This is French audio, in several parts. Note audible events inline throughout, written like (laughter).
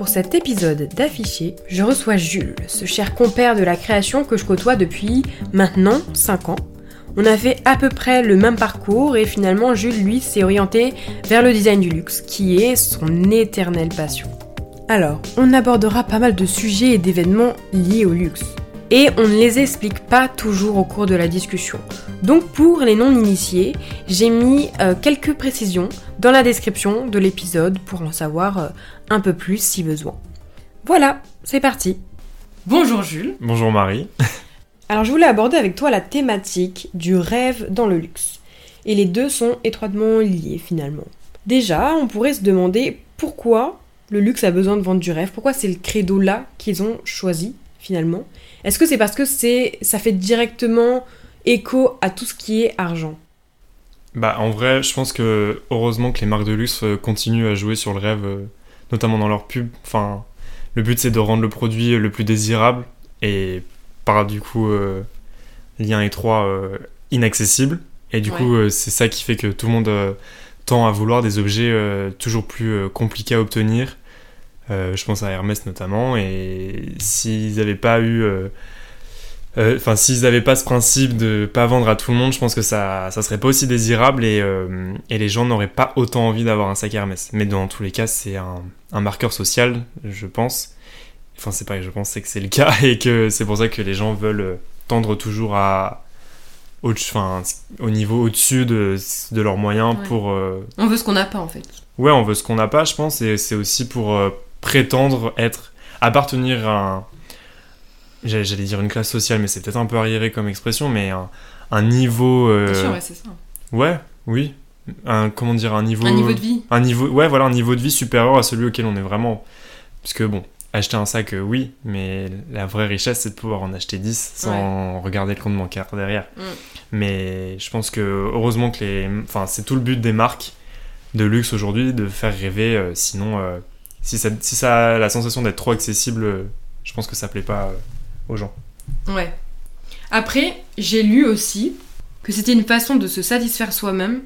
Pour cet épisode d'Affiché, je reçois Jules, ce cher compère de la création que je côtoie depuis maintenant 5 ans. On a fait à peu près le même parcours et finalement Jules, lui, s'est orienté vers le design du luxe, qui est son éternelle passion. Alors, on abordera pas mal de sujets et d'événements liés au luxe. Et on ne les explique pas toujours au cours de la discussion. Donc pour les non-initiés, j'ai mis euh, quelques précisions dans la description de l'épisode pour en savoir euh, un peu plus si besoin. Voilà, c'est parti. Bonjour Jules. Bonjour Marie. (laughs) Alors je voulais aborder avec toi la thématique du rêve dans le luxe. Et les deux sont étroitement liés finalement. Déjà, on pourrait se demander pourquoi le luxe a besoin de vendre du rêve, pourquoi c'est le credo là qu'ils ont choisi finalement? Est-ce que c'est parce que c'est ça fait directement écho à tout ce qui est argent Bah en vrai, je pense que heureusement que les marques de luxe euh, continuent à jouer sur le rêve, euh, notamment dans leurs pubs. Enfin, le but c'est de rendre le produit le plus désirable et par du coup euh, lien étroit inaccessible. Et du coup, c'est ça qui fait que tout le monde tend à vouloir des objets toujours plus compliqués à obtenir euh, je pense à Hermès notamment. Et s'ils n'avaient pas eu. Euh, euh, enfin, s'ils n'avaient pas ce principe de pas vendre à tout le monde, je pense que ça, ça serait pas aussi désirable et, et les gens n'auraient pas autant envie d'avoir un sac Hermès. Mais dans tous les cas, c'est un, un, marqueur social, je pense. Enfin, c'est pas que je pense, que c'est le cas (laughs) et que c'est pour ça que les gens veulent tendre toujours à, au, enfin, au niveau au-dessus de, de, leurs moyens pour. On veut ce qu'on n'a pas en fait. Ouais, on veut ce qu'on n'a pas, je pense, et c'est aussi pour prétendre être, appartenir à un, j'allais dire une classe sociale, mais c'est peut-être un peu arriéré comme expression, mais un, niveau. Euh, sûr, ouais, c'est ça. Ouais, oui. Un, comment dire, un niveau. Un niveau de vie. Un niveau, ouais, voilà, un niveau de vie supérieur à celui auquel on est vraiment. Parce que bon, acheter un sac, euh, oui, mais la vraie richesse, c'est de pouvoir en acheter 10 sans regarder le compte bancaire derrière. Mm. Mais je pense que, heureusement que les. Enfin, c'est tout le but des marques de luxe aujourd'hui, de faire rêver, euh, sinon si ça, si ça a la sensation d'être trop accessible, euh, je pense que ça plaît pas euh, aux gens. Ouais. Après, j'ai lu aussi que c'était une façon de se satisfaire soi-même,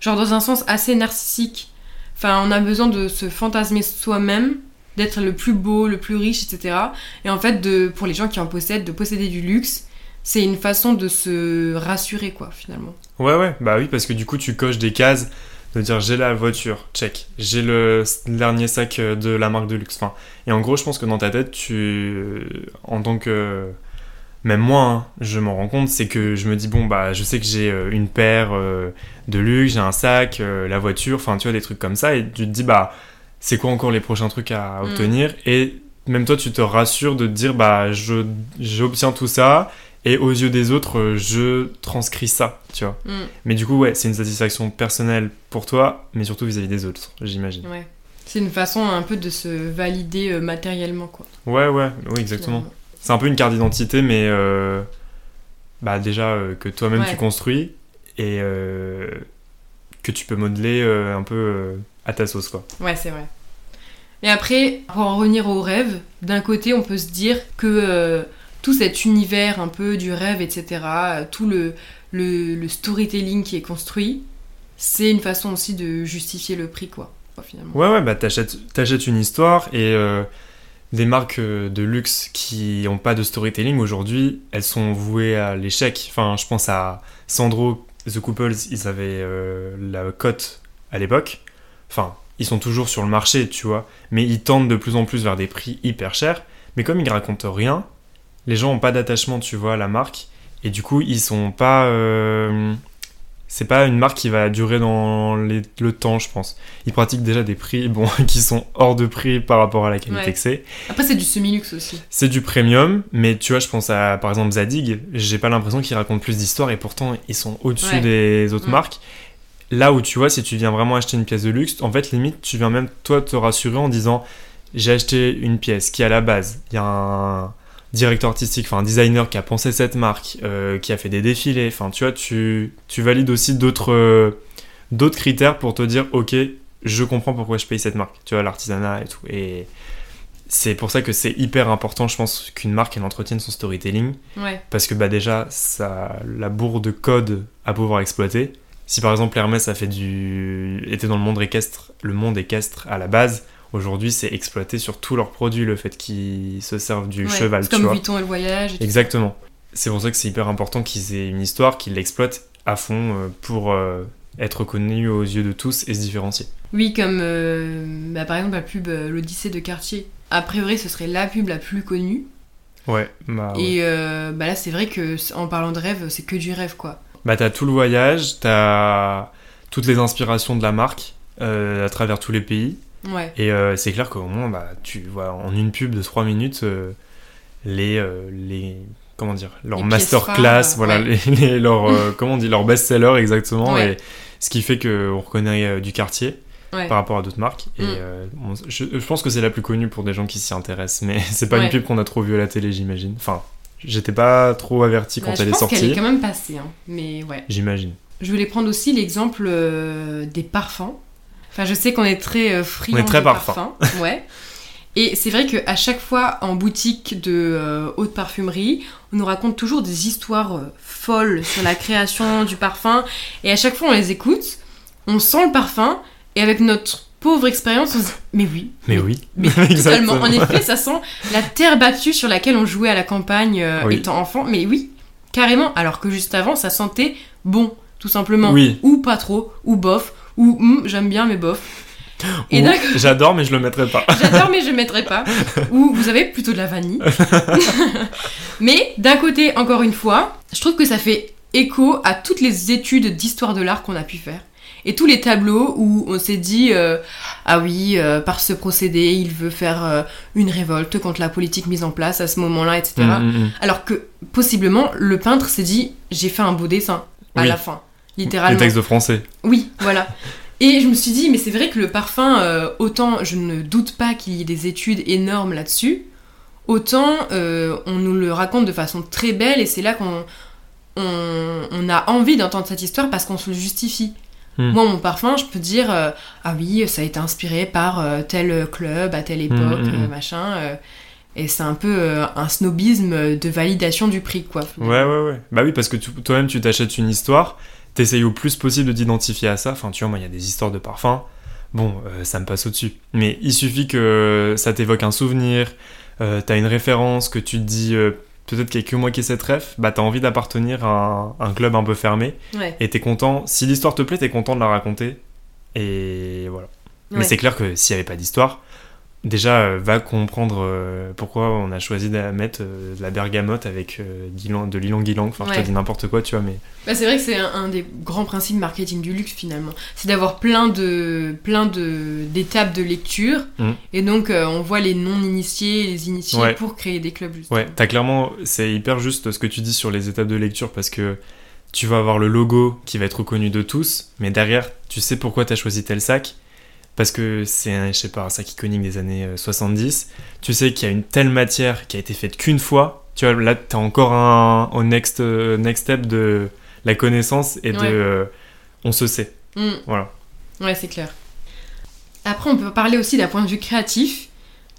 genre dans un sens assez narcissique. Enfin, on a besoin de se fantasmer soi-même, d'être le plus beau, le plus riche, etc. Et en fait, de, pour les gens qui en possèdent, de posséder du luxe, c'est une façon de se rassurer, quoi, finalement. Ouais, ouais, bah oui, parce que du coup, tu coches des cases de dire j'ai la voiture, check, j'ai le dernier sac euh, de la marque de luxe. Enfin, et en gros, je pense que dans ta tête, tu, euh, en tant que, même moi, hein, je m'en rends compte, c'est que je me dis bon bah, je sais que j'ai euh, une paire de luxe, j'ai un sac, la voiture, enfin tu vois des trucs comme ça, et tu te dis bah, c'est quoi encore les prochains trucs à mm. obtenir? Et même toi, tu te rassures de te dire bah, je j'obtiens tout ça et aux yeux des autres, euh, je transcris ça, tu vois. Mm. Mais du coup, ouais, c'est une satisfaction personnelle pour toi, mais surtout vis-à-vis des autres, j'imagine. Ouais. C'est une façon un peu de se valider euh, matériellement, quoi. Ouais, ouais, oui, exactement. C'est un peu une carte d'identité, mais euh, bah, déjà que toi-même tu construis et que tu peux modeler un peu à ta sauce, quoi. Ouais, c'est vrai. Et après, pour en revenir au rêve, d'un côté, on peut se dire que tout cet univers un peu du rêve, etc., tout le, le, storytelling qui est construit, c'est une façon aussi de justifier le prix, quoi, finalement. Ouais, ouais, bah t'achètes, une histoire et euh, des marques euh, de luxe qui n'ont pas de storytelling aujourd'hui, elles sont vouées à l'échec. Enfin, je pense à Sandro, The Couples, ils avaient euh, la cote à l'époque. Enfin, ils sont toujours sur le marché, tu vois, mais ils tendent de plus en plus vers des prix hyper chers. Mais comme ils racontent rien, les gens ont pas d'attachement, tu vois, à la marque. Et du coup, ils sont pas. Euh, c'est pas une marque qui va durer dans le temps, je pense. Ils pratiquent déjà des prix (laughs) bon, qui sont hors de prix par rapport à la qualité que c'est. Après, c'est du semi-luxe aussi. C'est du premium, mais tu vois, je pense à par exemple Zadig. J'ai pas l'impression qu'ils racontent plus d'histoires et pourtant ils sont au-dessus des autres marques. Là où tu vois, si tu viens vraiment acheter une pièce de luxe, en fait, limite, tu viens même toi te rassurer en disant j'ai acheté une pièce qui à la base, il y a un directeur artistique, enfin un designer qui a pensé cette marque, euh, qui a fait des défilés, enfin tu vois, tu, tu valides aussi d'autres euh, d'autres critères pour te dire ok, je comprends pourquoi je paye cette marque, tu vois, l'artisanat et tout. Et c'est pour ça que c'est hyper important, je pense, qu'une marque elle entretienne son storytelling. Parce que bah déjà, ça la bourre de code à pouvoir exploiter. Si par exemple Hermès a fait du était dans le monde équestre, le monde équestre à la base, Aujourd'hui, c'est exploité sur tous leurs produits, le fait qu'ils se servent du Ouais, cheval, c'est comme. Vuitton et le voyage. et. Exactement. C'est pour ça que c'est hyper important qu'ils aient une histoire, qu'ils l'exploitent à fond euh, pour euh, être connus aux yeux de tous et se différencier. Oui, comme euh, bah, par exemple la pub euh, L'Odyssée de Cartier. A priori, ce serait la pub la plus connue. Ouais, bah, ouais. Et euh, bah là, c'est vrai que en parlant de rêve, c'est que du rêve, quoi. Bah, t'as tout le voyage, t'as toutes les inspirations de la marque à travers tous les pays. Ouais. Et euh, c'est clair qu'au moins, bah, tu vois en une pub de 3 minutes euh, les, euh, les. Comment dire Leur Les masterclass, phares, voilà, ouais. les, les- leur, euh, (laughs) comment on dit, leur best-seller exactement. Ouais. Et ce qui fait qu'on reconnaît du quartier Ouais. par rapport à d'autres marques. Et Mm. euh, bon, je, je pense que c'est la plus connue pour des gens qui s'y intéressent. Mais (laughs) c'est pas Ouais. une pub qu'on a trop vue à la télé, j'imagine. Enfin, j'étais pas trop averti quand Bah, je elle est pense qu'elle sortie. est quand même passée, hein. mais ouais. J'imagine. Je voulais prendre aussi l'exemple euh, des parfums. Enfin, je sais qu'on est très euh, friand On est très de parfum. (laughs) Ouais. Et c'est vrai qu'à chaque fois, en boutique de euh, haute parfumerie, on nous raconte toujours des histoires euh, folles sur la création du parfum. Et à chaque fois, on les écoute, on sent le parfum, et avec notre pauvre expérience, on se dit Mais oui. Mais oui. Mais (laughs) totalement. En effet, ça sent la terre battue sur laquelle on jouait à la campagne euh, Oui. étant enfant. Mais oui, carrément. Alors que juste avant, ça sentait bon, tout simplement. Oui. Ou pas trop, ou bof, ou Hum, j'aime bien mais bof. Et (laughs) J'adore, mais je le mettrai pas. J'adore mais je mettrai pas. (laughs) Ou vous avez plutôt de la vanille. (laughs) mais d'un côté, encore une fois, je trouve que ça fait écho à toutes les études d'histoire de l'art qu'on a pu faire. Et tous les tableaux où on s'est dit euh, ah oui euh, par ce procédé il veut faire euh, une révolte contre la politique mise en place à ce moment-là etc. Mm, mm, mm. Alors que possiblement le peintre s'est dit j'ai fait un beau dessin à Oui. la fin Les littéralement. textes de français. Oui, voilà. Et je me suis dit, mais c'est vrai que le parfum, euh, autant je ne doute pas qu'il y ait des études énormes là-dessus, autant euh, on nous le raconte de façon très belle et c'est là qu'on on, on a envie d'entendre cette histoire parce qu'on se le justifie. Hmm. Moi, mon parfum, je peux dire, euh, ah oui, ça a été inspiré par tel club à telle époque, Hmm, euh, hmm. machin. et c'est un peu un snobisme de validation du prix, quoi. Ouais, ouais, ouais. Bah oui, parce que toi-même, tu t'achètes une histoire, t'essayes au plus possible de t'identifier à ça. Enfin, tu vois, moi, il y a des histoires de parfums. Bon, euh, ça me passe au-dessus. Mais il suffit que ça t'évoque un souvenir, euh, t'as une référence, que tu te dis, euh, peut-être qu'il y a que moi qui ai cette ref, bah t'as envie d'appartenir à un, un club un peu fermé. Ouais. Et t'es content, si l'histoire te plaît, t'es content de la raconter. Et voilà. Mais c'est clair que s'il n'y avait pas d'histoire, déjà, euh, va comprendre euh, pourquoi on a choisi de mettre euh, de la bergamote avec de l'ilang-ilang. Enfin, je te dis n'importe quoi, tu vois, mais Bah, c'est vrai que c'est un, un des grands principes marketing du luxe finalement. C'est d'avoir plein de plein de d'étapes de lecture Mhm. et donc euh, on voit les non initiés et les initiés Ouais. pour créer des clubs justement. ouais, t'as clairement, c'est hyper juste ce que tu dis sur les étapes de lecture parce que tu vas avoir le logo qui va être reconnu de tous, mais derrière, tu sais pourquoi t'as choisi tel sac. Parce que c'est un, je sais pas, un sac iconique des années euh, 70. Tu sais qu'il y a une telle matière qui a été faite qu'une fois. Tu vois, là, t'as encore un au next, euh, next step de la connaissance et de. Euh, on se sait. Mm. Voilà. Ouais, c'est clair. Après, on peut parler aussi d'un point de vue créatif,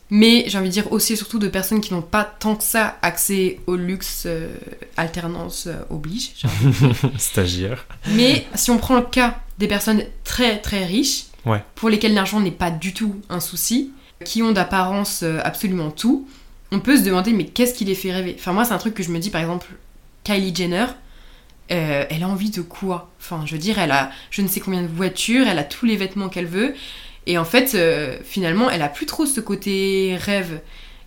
mais j'ai envie de dire aussi et surtout de personnes qui n'ont pas tant que ça accès au luxe, euh, alternance euh, oblige. (laughs) Stagiaire. Mais si on prend le cas des personnes très très riches, Ouais. pour lesquelles l'argent n'est pas du tout un souci, qui ont d'apparence euh, absolument tout, on peut se demander mais qu'est-ce qui les fait rêver? Enfin moi c'est un truc que je me dis par exemple Kylie Jenner, euh, elle a envie de quoi? Enfin je veux dire elle a je ne sais combien de voitures, elle a tous les vêtements qu'elle veut et en fait euh, finalement elle a plus trop ce côté rêve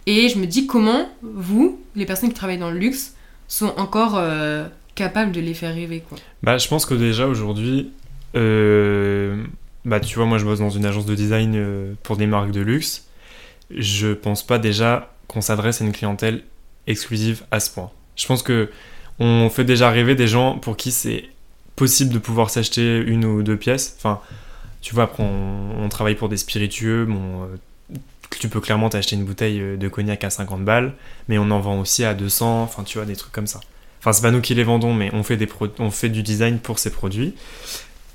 et je me dis comment vous, les personnes qui travaillent dans le luxe, sont encore euh, capables de les faire rêver quoi? Bah, je pense que déjà aujourd'hui, bah, tu vois, moi je bosse dans une agence de design euh, pour des marques de luxe. Je pense pas déjà qu'on s'adresse à une clientèle exclusive à ce point. Je pense que on fait déjà rêver des gens pour qui c'est possible de pouvoir s'acheter une ou deux pièces. Enfin, tu vois, après on, travaille pour des spiritueux, bon, euh, tu peux clairement t'acheter une bouteille euh, de cognac à 50 balles, mais on en vend aussi à 200, enfin tu vois, des trucs comme ça. Enfin, c'est pas nous qui les vendons, mais on fait, des on fait du design pour ces produits.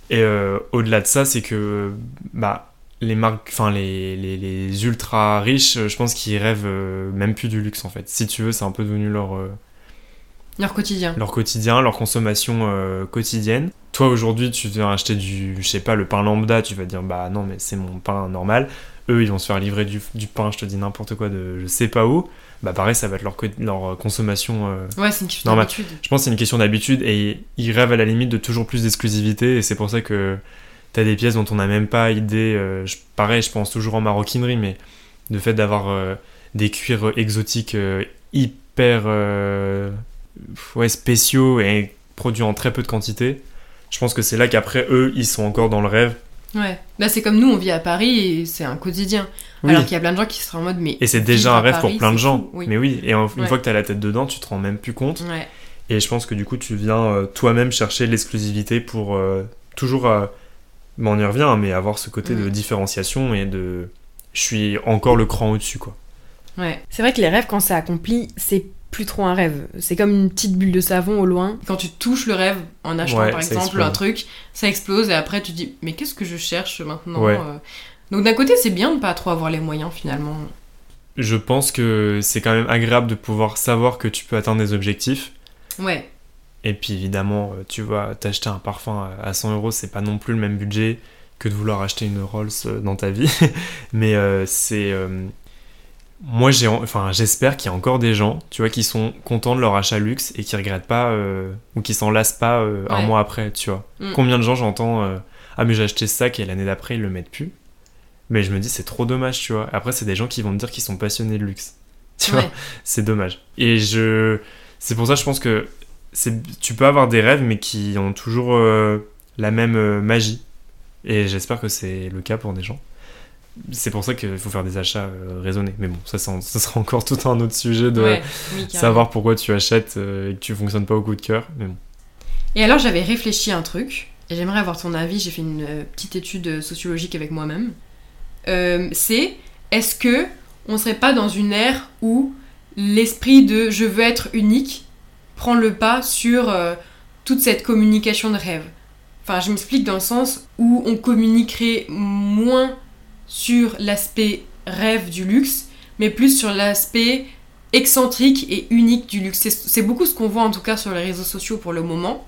Et euh, au-delà de ça, c'est que bah, les marques, enfin les, les, les ultra riches, euh, je pense qu'ils rêvent euh, même plus du luxe en fait. Si tu veux, c'est un peu devenu leur, Leur quotidien. leur quotidien, leur consommation euh, quotidienne. Toi aujourd'hui, tu viens acheter du, je sais pas, le pain lambda, tu vas dire bah non, mais c'est mon pain normal. eux, ils vont se faire livrer du, du pain, je te dis n'importe quoi, de je sais pas où, bah pareil, ça va être leur, leur consommation. euh, Ouais, c'est une question Normal. d'habitude. Je pense que c'est une question d'habitude et ils rêvent à la limite de toujours plus d'exclusivité et c'est pour ça que t'as des pièces dont on n'a même pas idée. euh, je- pareil, je pense toujours en maroquinerie, mais le fait d'avoir euh, des cuirs exotiques euh, hyper euh, ouais, spéciaux et produits en très peu de quantité, je pense que c'est là qu'après eux, ils sont encore dans le rêve. Ouais. Là, c'est comme nous, on vit à Paris et c'est un quotidien. Oui. Alors qu'il y a plein de gens qui seraient en mode, mais. Et c'est déjà un rêve Paris, pour plein de gens. Oui. Mais oui, et en- une Ouais. fois que t'as la tête dedans, tu te rends même plus compte. Ouais. Et je pense que du coup, tu viens euh, toi-même chercher l'exclusivité pour euh, toujours. euh, bah, on y revient, hein, mais avoir ce côté de Mhm. différenciation et de. Je suis encore le cran au-dessus, quoi. Ouais. C'est vrai que les rêves, quand c'est accompli, c'est plus trop un rêve. C'est comme une petite bulle de savon au loin. Quand tu touches le rêve en achetant Ouais, par exemple explose. un truc, ça explose et après tu dis mais qu'est-ce que je cherche maintenant Ouais. euh Donc d'un côté c'est bien de pas trop avoir les moyens finalement. Je pense que c'est quand même agréable de pouvoir savoir que tu peux atteindre des objectifs. Ouais. Et puis évidemment, euh, tu vas t'acheter un parfum à 100 euros, c'est pas non plus le même budget que de vouloir acheter une Rolls euh, dans ta vie. (laughs) Mais euh, c'est. euh, Moi, j'ai, enfin, j'espère qu'il y a encore des gens, tu vois, qui sont contents de leur achat luxe et qui regrettent pas euh, ou qui s'en lassent pas euh, un mois après, tu vois. Mm. Combien de gens j'entends euh, Ah, mais j'ai acheté ce sac et l'année d'après ils le mettent plus. Mais je me dis, c'est trop dommage, tu vois. Après, c'est des gens qui vont me dire qu'ils sont passionnés de luxe. (laughs) Tu vois c'est dommage. Et je, c'est pour ça, je pense que c'est, tu peux avoir des rêves, mais qui ont toujours la même magie. Et j'espère que c'est le cas pour des gens. C'est pour ça qu'il faut faire des achats euh, raisonnés. Mais bon, ça, ça, ça sera encore tout un autre sujet de Ouais. Oui, carrément. savoir pourquoi tu achètes euh, et que tu fonctionnes pas au coup de cœur. Mais bon. Et alors j'avais réfléchi à un truc, et j'aimerais avoir ton avis, j'ai fait une euh, petite étude sociologique avec moi-même. C'est est-ce que on serait pas dans une ère où l'esprit de je veux être unique prend le pas sur toute cette communication de rêve? Enfin, je m'explique dans le sens où on communiquerait moins sur l'aspect rêve du luxe, mais plus sur l'aspect excentrique et unique du luxe. C'est- beaucoup ce qu'on voit en tout cas sur les réseaux sociaux pour le moment,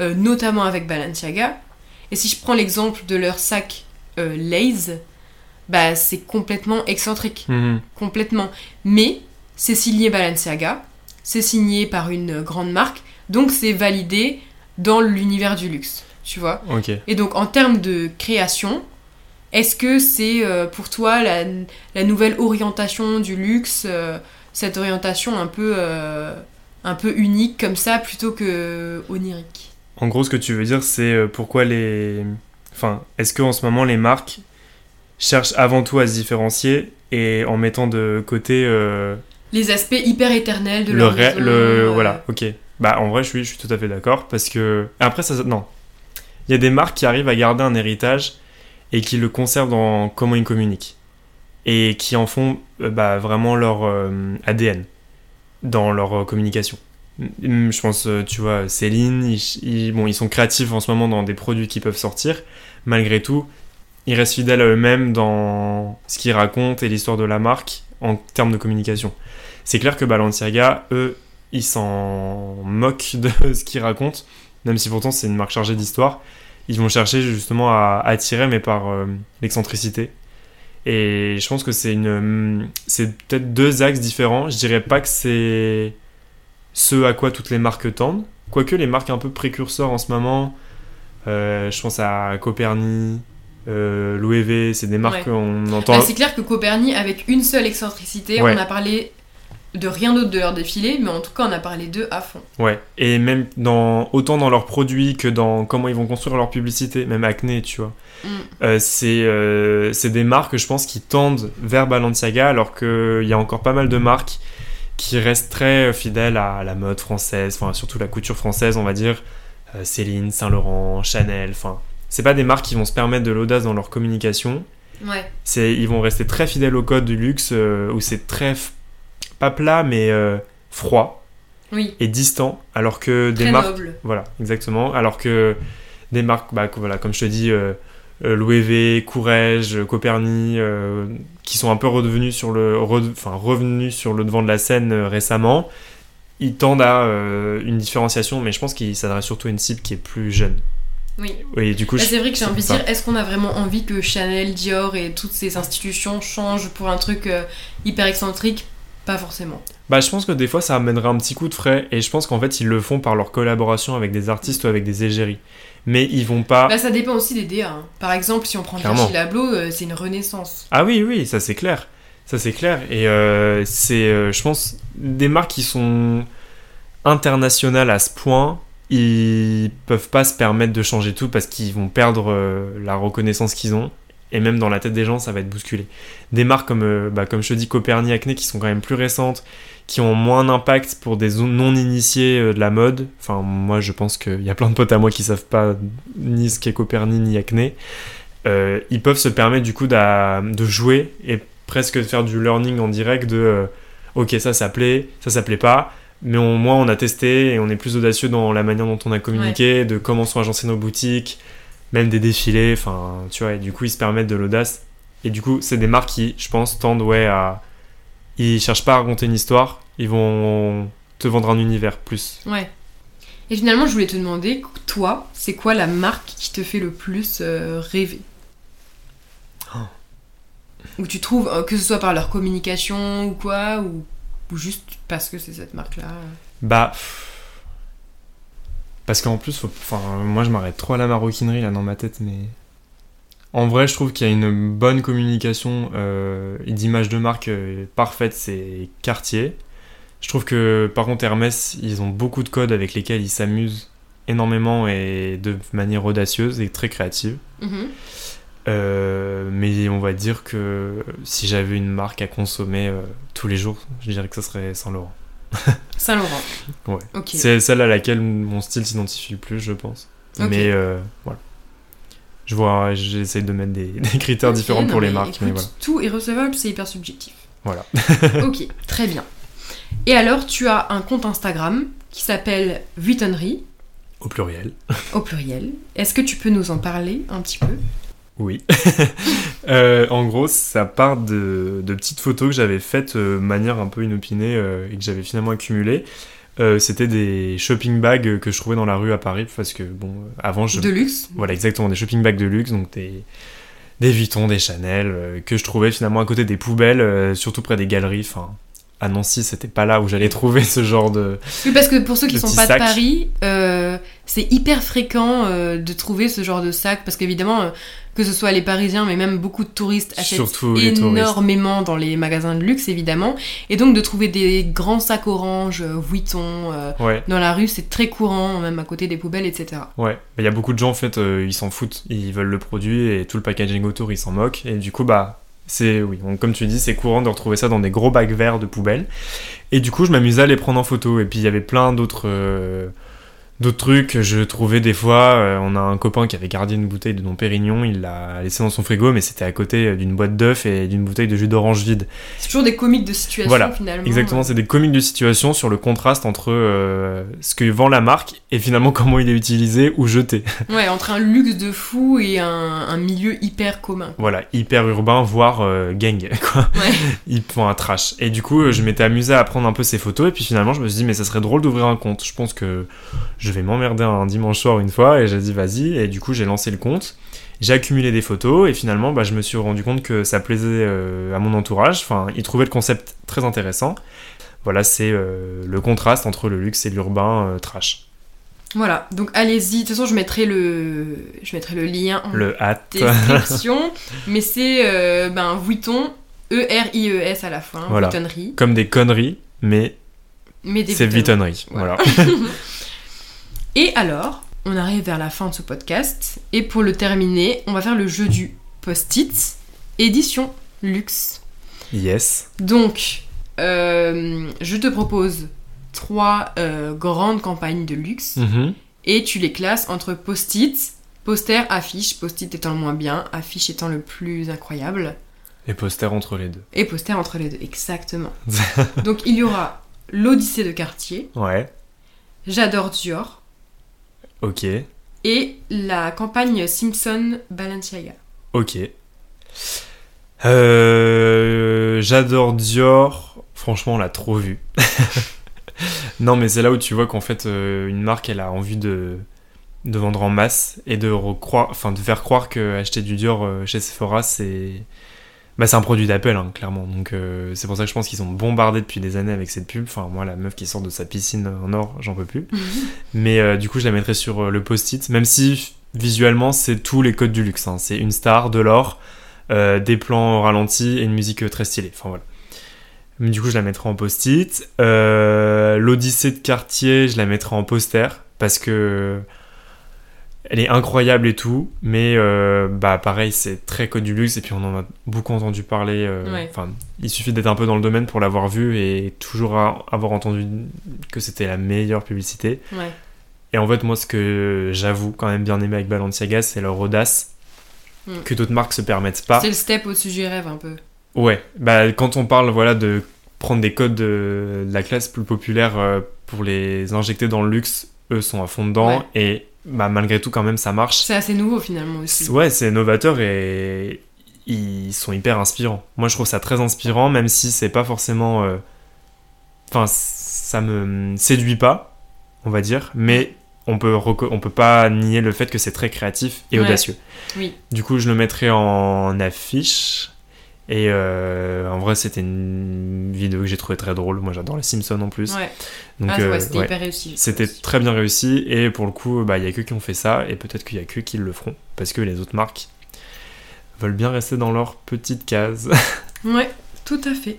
euh, notamment avec Balenciaga. Et si je prends l'exemple de leur sac euh, Lays, bah c'est complètement excentrique, complètement. Mais c'est signé Balenciaga, c'est signé par une grande marque, donc c'est validé dans l'univers du luxe, tu vois. Et donc en termes de création, est-ce que c'est euh, pour toi la, la nouvelle orientation du luxe, euh, cette orientation un peu, euh, un peu unique comme ça plutôt que onirique? En gros, ce que tu veux dire, c'est pourquoi les. Enfin, est-ce qu'en ce moment, les marques cherchent avant tout à se différencier et en mettant de côté Les aspects hyper éternels de le, leur ré- maison, le Voilà, ok. Bah, en vrai, je suis, je suis tout à fait d'accord parce que. Après, ça. Non. Il y a des marques qui arrivent à garder un héritage et qui le conservent dans comment ils communiquent et qui en font euh, bah, vraiment leur euh, ADN dans leur euh, communication. Je pense, tu vois, Céline, ils sont créatifs en ce moment dans des produits qui peuvent sortir. Malgré tout, ils restent fidèles à eux-mêmes dans ce qu'ils racontent et l'histoire de la marque en termes de communication. C'est clair que Balenciaga, eux, ils s'en moquent de (laughs) ce qu'ils racontent, même si pourtant c'est une marque chargée d'histoire. Ils vont chercher justement à attirer, mais par euh, l'excentricité. Et je pense que c'est une, hum, c'est peut-être deux axes différents. Je dirais pas que c'est ce à quoi toutes les marques tendent. Quoique les marques un peu précurseurs en ce moment, euh, je pense à Coperni, euh, Loewe, c'est des marques Ouais. qu'on entend. Bah, c'est clair que Coperni, avec une seule excentricité, Ouais. on a parlé de rien d'autre de leur défilé, mais en tout cas, on a parlé d'eux à fond. Ouais, et même dans autant dans leurs produits que dans comment ils vont construire leur publicité, même Acne, tu vois. Mm. Euh, c'est euh, c'est des marques, je pense, qui tendent vers Balenciaga, alors qu'il y a encore pas mal de marques qui restent très fidèles à la mode française, enfin surtout la couture française, on va dire. Euh, Céline, Saint-Laurent, Chanel, enfin. C'est pas des marques qui vont se permettre de l'audace dans leur communication. Ouais. C'est, ils vont rester très fidèles au code du luxe, euh, où c'est très, pas plat, mais euh, froid Oui. et distant, alors que des marques noble. voilà, exactement. Alors que des marques, bah, voilà, comme je te dis, euh, euh, Loewe, Courrèges, Coperni, euh, qui sont un peu revenus sur le, re- enfin, revenus sur le devant de la scène récemment, ils tendent à une différenciation, mais je pense qu'ils s'adressent surtout à une cible qui est plus jeune. Oui. Et du coup, Bah, c'est vrai que j'ai envie de dire, est-ce qu'on a vraiment envie que Chanel, Dior et toutes ces institutions changent pour un truc euh, hyper excentrique? Pas forcément. Bah, je pense que des fois, ça amènerait un petit coup de frais. Et je pense qu'en fait, ils le font par leur collaboration avec des artistes ou avec des égéries. Mais ils vont pas. Bah, ça dépend aussi des DA. hein. Par exemple, si on prend Clairement. Virgil Abloh, euh, c'est une renaissance. Ah oui, oui, ça c'est clair. Ça c'est clair. Et euh, c'est, euh, je pense, des marques qui sont internationales à ce point, ils peuvent pas se permettre de changer tout parce qu'ils vont perdre euh, la reconnaissance qu'ils ont. Et même dans la tête des gens, ça va être bousculé. Des marques comme, euh, bah, comme je te dis, Copernic Acne, qui sont quand même plus récentes, qui ont moins d'impact pour des non-initiés euh, de la mode. Enfin, moi, je pense qu'il y a plein de potes à moi qui savent pas ni ce qu'est Copernic ni Acne. Euh, ils peuvent se permettre du coup de jouer et presque de faire du learning en direct de euh, ok ça ça plaît, ça ça plaît pas, mais au moins on a testé et on est plus audacieux dans la manière dont on a communiqué, de comment sont agencées nos boutiques, même des défilés, enfin tu vois, et du coup ils se permettent de l'audace. Et du coup c'est des marques qui, je pense, tendent ouais à... Ils cherchent pas à raconter une histoire, ils vont te vendre un univers plus. Ouais. Et finalement, je voulais te demander, toi, c'est quoi la marque qui te fait le plus euh, rêver? Oh. Où tu trouves, euh, que ce soit par leur communication ou quoi, ou, ou juste parce que c'est cette marque-là? Bah. pff. Parce qu'en plus, faut- enfin, moi je m'arrête trop à la maroquinerie là dans ma tête, mais. En vrai, je trouve qu'il y a une bonne communication euh, et d'image de marque euh, parfaite, c'est Cartier. Je trouve que par contre, Hermès, ils ont beaucoup de codes avec lesquels ils s'amusent énormément et de manière audacieuse et très créative. Mhm. Euh, mais on va dire que si j'avais une marque à consommer euh, tous les jours, je dirais que ça serait Saint Laurent. (laughs) Saint-Laurent. Ouais. C'est celle à laquelle mon style s'identifie le plus, je pense. Mais euh, voilà. Je vois, j'essaie de mettre des, (laughs) des critères différents non, pour les marques, mais voilà. Tout est recevable, c'est hyper subjectif. Voilà. (laughs) ok, très bien. Et alors, tu as un compte Instagram qui s'appelle Vuittonnerie, Au pluriel. au pluriel. Est-ce que tu peux nous en parler un petit peu? Oui. (laughs) Euh, en gros, ça part de, de petites photos que j'avais faites euh, de manière un peu inopinée euh, et que j'avais finalement accumulées. C'était des shopping bags que je trouvais dans la rue à Paris parce que, bon, avant, je, De luxe Voilà, exactement, des shopping bags de luxe, donc des, des Vuitton, des Chanel, que je trouvais finalement à côté des poubelles, surtout près des galeries. Enfin, à Nancy, c'était pas là où j'allais trouver ce genre de. Oui, parce que pour ceux qui sont pas sac. de Paris, c'est hyper fréquent euh, de trouver ce genre de sac, parce qu'évidemment, euh, que ce soit les Parisiens, mais même beaucoup de touristes achètent Surtout les touristes. énormément dans les magasins de luxe, évidemment. Et donc de trouver des grands sacs orange, euh, Vuitton, euh, Ouais, dans la rue, c'est très courant, même à côté des poubelles, etc. ouais. Il y a beaucoup de gens, en fait, ils s'en foutent. Ils veulent le produit et tout le packaging autour, ils s'en moquent. Et du coup, bah. C'est, oui, donc, comme tu dis, c'est courant de retrouver ça dans des gros bacs verts de poubelle. Et du coup, je m'amusais à les prendre en photo. Et puis, il y avait plein d'autres, d'autres trucs. Je trouvais des fois, euh, on a un copain qui avait gardé une bouteille de Dom Pérignon, il l'a laissé dans son frigo, mais c'était à côté euh, d'une boîte d'œufs et d'une bouteille de jus d'orange vide. C'est toujours des comiques de situation, Voilà, finalement. Exactement, c'est des comiques de situation sur le contraste entre euh, ce que vend la marque et finalement comment il est utilisé ou jeté. (laughs) Ouais, entre un luxe de fou et un, un milieu hyper commun. Voilà, hyper urbain, voire euh, gang, (laughs) quoi. Ouais. Ils font un trash. Et du coup, je m'étais amusé à prendre un peu ces photos, et puis finalement, je me suis dit, mais ça serait drôle d'ouvrir un compte. Je pense que je vais m'emmerder un dimanche soir une fois, et j'ai dit, vas-y, et du coup, j'ai lancé le compte. J'ai accumulé des photos, et finalement, bah, je me suis rendu compte que ça plaisait euh, à mon entourage. Enfin, ils trouvaient le concept très intéressant. Voilà, c'est euh, le contraste entre le luxe et l'urbain euh, trash. Voilà, donc allez-y. De toute façon, je mettrai le, je mettrai le lien en Le hâte. description. (laughs) mais c'est ben, Vuitton, E-R-I-E-S à la fin, Voilà. Vuittonnerie. Comme des conneries, mais Mais c'est. Vuittonnerie. Voilà. Voilà. (laughs) Et alors, on arrive vers la fin de ce podcast. Et pour le terminer, on va faire le jeu du post-it, édition luxe. yes. Donc, euh, je te propose trois euh, grandes campagnes de luxe Mhm. et tu les classes entre post-it, poster, affiche, post-it étant le moins bien, affiche étant le plus incroyable, Et poster entre les deux. et poster entre les deux, exactement. (laughs) Donc il y aura l'Odyssée de Cartier, Ouais. J'adore Dior Ok. et la campagne Simpson Balenciaga. Ok. Euh, J'adore Dior. Franchement, on l'a trop vu. (laughs) non, mais c'est là où tu vois qu'en fait, euh, une marque, elle a envie de de vendre en masse et de, recroire, enfin, de faire croire que acheter du Dior euh, chez Sephora, c'est bah, c'est un produit d'appel, hein, clairement. Donc euh, c'est pour ça que je pense qu'ils ont bombardé depuis des années avec cette pub. Enfin, moi, la meuf qui sort de sa piscine en or, j'en peux plus. (laughs) Mais euh, du coup, je la mettrai sur le post-it, même si visuellement, c'est tous les codes du luxe. Hein. C'est une star, de l'or, des plans ralentis et une musique très stylée. Enfin voilà. Mais du coup, je la mettrai en post-it. L'Odyssée de Cartier, je la mettrai en poster parce que elle est incroyable et tout, mais euh, bah pareil, c'est très code du luxe et puis on en a beaucoup entendu parler. Euh, il suffit d'être un peu dans le domaine pour l'avoir vu et toujours avoir entendu que c'était la meilleure publicité. Et en fait, moi, ce que j'avoue quand même bien aimé avec Balenciaga, c'est leur audace mm. que d'autres marques se permettent pas. C'est le step au-dessus du rêve un peu. Ouais, bah quand on parle voilà de prendre des codes de, la classe plus populaire euh, pour les injecter dans le luxe, eux sont à fond dedans et bah, malgré tout, quand même, ça marche. C'est assez nouveau finalement aussi. Ouais, c'est novateur et ils sont hyper inspirants. Moi, je trouve ça très inspirant, même si c'est pas forcément. Euh, enfin, ça me séduit pas, on va dire, mais on peut, on peut pas nier le fait que c'est très créatif et audacieux. Oui. Du coup, je le mettrai en affiche. Et euh, en vrai, c'était une vidéo que j'ai trouvé très drôle. Moi, j'adore les Simpsons en plus. Ouais. Donc, ah, euh, c'était hyper réussi. C'était très bien réussi. Et pour le coup, bah, il y a que qui ont fait ça. Et peut-être qu'il y a que qui le feront. Parce que les autres marques veulent bien rester dans leur petite case. (laughs) ouais, tout à fait.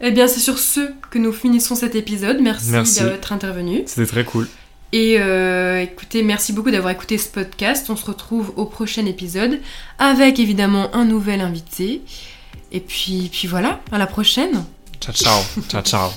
Eh bien, c'est sur ce que nous finissons cet épisode. Merci, merci. d'être intervenu. C'était très cool. Et euh, écoutez, merci beaucoup d'avoir écouté ce podcast. On se retrouve au prochain épisode avec évidemment un nouvel invité. Et puis, puis voilà, à la prochaine. Ciao, ciao. (laughs) ciao, ciao.